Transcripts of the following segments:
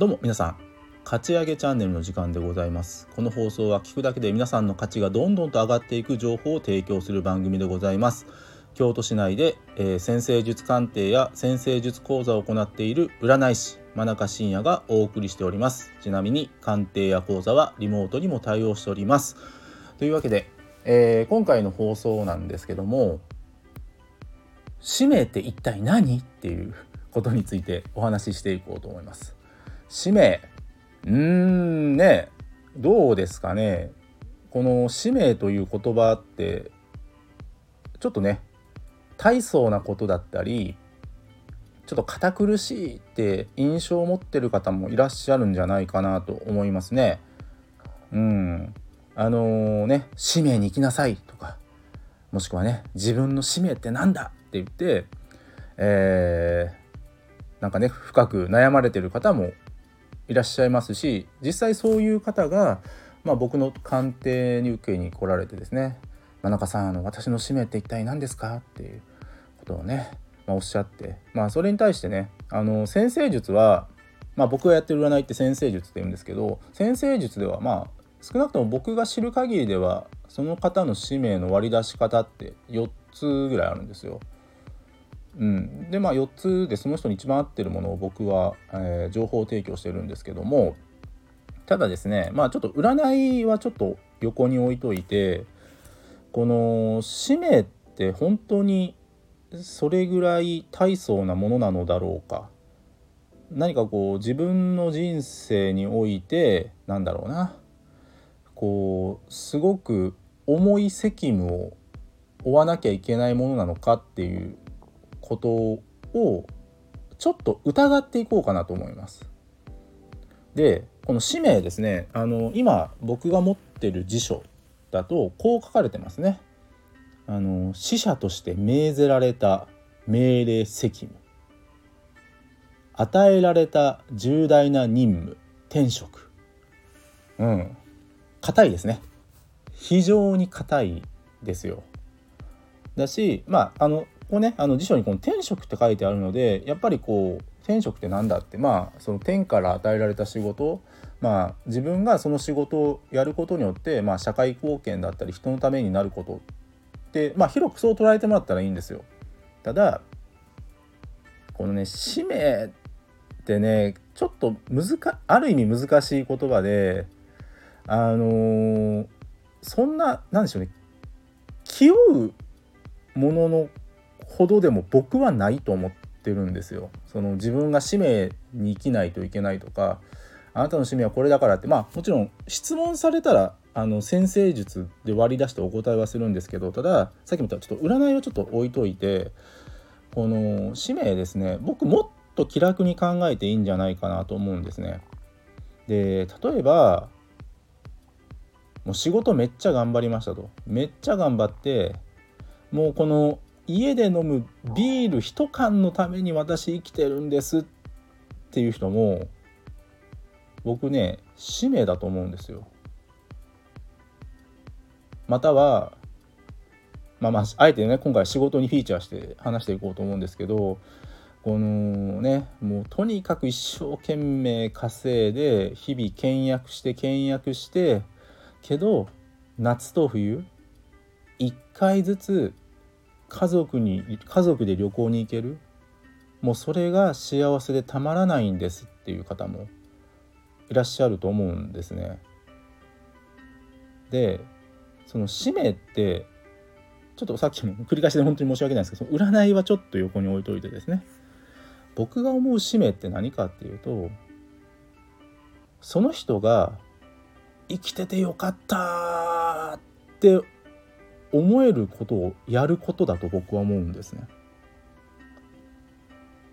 どうも皆さん勝ち上げチャンネルの時間でございます。この放送は聞くだけで皆さんの価値がどんどんと上がっていく情報を提供する番組でございます。京都市内で、えー、先生術鑑定や先生術講座を行っている占い師真中信也がお送りしております。ちなみに鑑定や講座はリモートにも対応しております。というわけで、えー、今回の放送なんですけども使命って一体何？っていうことについてお話ししていこうと思います。使命うーんねどうですかねこの使命という言葉ってちょっとね大層なことだったりちょっと堅苦しいって印象を持ってる方もいらっしゃるんじゃないかなと思いますね。うん。あのー、ね使命に行きなさいとかもしくはね自分の使命って何だって言って、えー、なんかね深く悩まれてる方もいらっしゃいますし実際そういう方が、まあ、僕の鑑定に受けに来られてですね「真中さんあの私の使命って一体何ですか?」っていうことをね、まあ、おっしゃってまあそれに対してねあの先生術は、まあ、僕がやってる占いって先生術って言うんですけど先生術ではまあ少なくとも僕が知る限りではその方の使命の割り出し方って4つぐらいあるんですよ。うん、でまあ4つでその人に一番合ってるものを僕は、えー、情報提供してるんですけどもただですねまあちょっと占いはちょっと横に置いといてこの使命って本当にそれぐらい大層なものなのだろうか。何かこう自分の人生においてなんだろうな。こうすごく重い責務を負わなきゃいけないものなのかっていうことをちょっと疑っていこうかなと思います。でこの使命ですね。あの今僕が持ってる辞書だとこう書かれてますね。あの死者として命ぜられた命令責務。与えられた重大な任務転職。うん。硬いですね。非常に硬いですよ。だしまああのここねあの辞書にこの天職って書いてあるのでやっぱりこう天職って何だってまあその天から与えられた仕事まあ自分がその仕事をやることによって、まあ、社会貢献だったり人のためになることってまあ広くそう捉えてもらったらいいんですよ。ただこのね使命ってねちょっと難ある意味難しい言葉であのー、そんななんでしょうね気負うもののほどでも僕はないと思ってるんですよ。その自分が使命に生きないといけないとかあなたの使命はこれだからってまあもちろん質問されたらあの先生術で割り出してお答えはするんですけどたださっきも言ったちょっと占いをちょっと置いといてこの使命ですね僕もっと気楽に考えていいんじゃないかなと思うんですね。で例えばもう仕事めっちゃ頑張りましたとめっちゃ頑張ってもうこの家で飲むビール一缶のために私生きてるんですっていう人も僕ね使命だと思うんですよ。またはまあまああえてね今回仕事にフィーチャーして話していこうと思うんですけどこのねもうとにかく一生懸命稼いで日々倹約して倹約してけど夏と冬1回ずつ家族に家族で旅行に行ける？もうそれが幸せでたまらないんですっていう方もいらっしゃると思うんですね。でその使命ってちょっとさっきも繰り返しで本当に申し訳ないんですけどその占いはちょっと横に置いといてですね僕が思う使命って何かっていうとその人が生きててよかったって思えることをやることだと僕は思うんですね。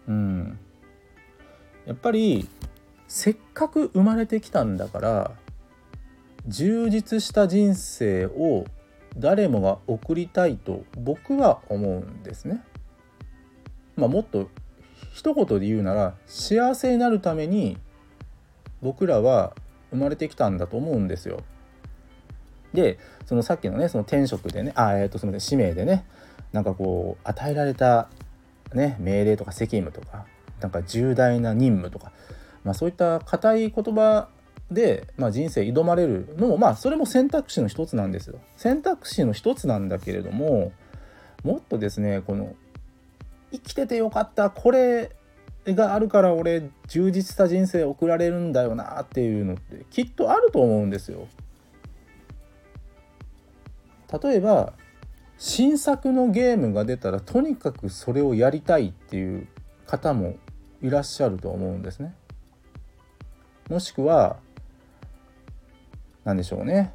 うん。やっぱりせっかく生まれてきたんだから充実した人生を誰もが送りたいと僕は思うんですね。まあ、もっと一言で言うなら幸せになるために僕らは生まれてきたんだと思うんですよ。でそのさっきのねその転職でねあえっ、ー、とすみません使命でねなんかこう与えられたね命令とか責務とかなんか重大な任務とかまあ、そういった硬い言葉で、まあ、人生挑まれるのもまあそれも選択肢の一つなんですよ。選択肢の一つなんだけれどももっとですねこの生きててよかったこれがあるから俺充実した人生送られるんだよなっていうのってきっとあると思うんですよ。例えば新作のゲームが出たらとにかくそれをやりたいっていう方もいらっしゃると思うんですね。もしくは何でしょうね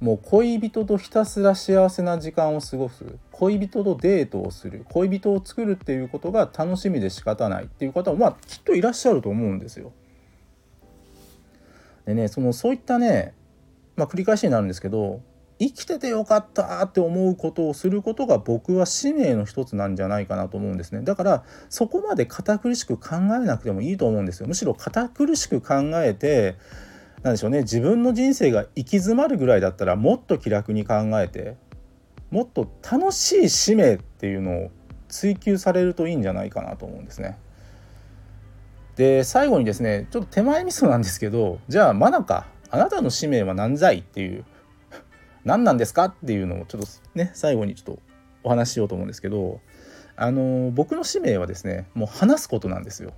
もう恋人とひたすら幸せな時間を過ごす恋人とデートをする恋人を作るっていうことが楽しみで仕方ないっていう方もまあきっといらっしゃると思うんですよ。でねそのそういったねまあ繰り返しになるんですけど生きててよかったって思うことをすることが僕は使命の一つなんじゃないかなと思うんですね。だからそこまで堅苦しく考えなくてもいいと思うんですよ。むしろ堅苦しく考えてなんでしょうね。自分の人生が行き詰まるぐらいだったらもっと気楽に考えてもっと楽しい使命っていうのを追求されるといいんじゃないかなと思うんですね。で最後にですねちょっと手前味噌なんですけどじゃあ真中あなたの使命は何罪っていう何なんですか？っていうのをちょっとね最後にちょっとお話ししようと思うんですけどあの僕の使命はですねもう話すことなんですよ。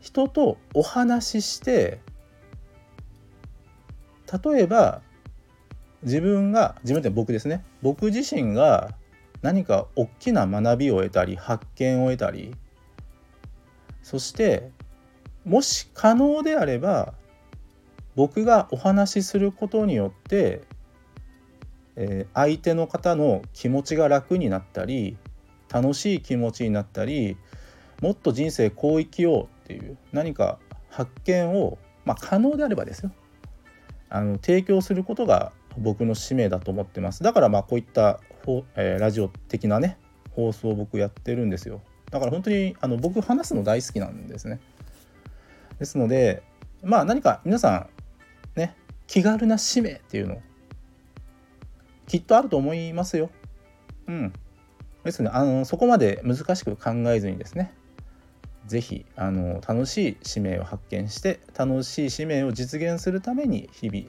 人とお話しして例えば自分が自分って僕ですね僕自身が何か大きな学びを得たり発見を得たりそしてもし可能であれば僕がお話しすることによって、えー、相手の方の気持ちが楽になったり楽しい気持ちになったりもっと人生こう生きようっていう何か発見を、まあ、可能であればですよ。あの提供することが僕の使命だと思ってます。だからまあこういったほ、えー、ラジオ的なね放送を僕やってるんですよ。だから本当にあの僕話すの大好きなんですね。ですのでまあ何か皆さんね気軽な使命っていうのきっとあると思いますようんですねあのそこまで難しく考えずにですね是非あの楽しい使命を発見して楽しい使命を実現するために日々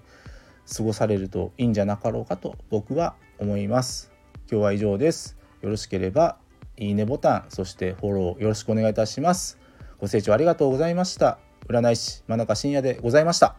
過ごされるといいんじゃなかろうかと僕は思います。今日は以上です。よろしければいいねボタンそしてフォローよろしくお願いいたします。ご清聴ありがとうございました。占い師真中信也でございました。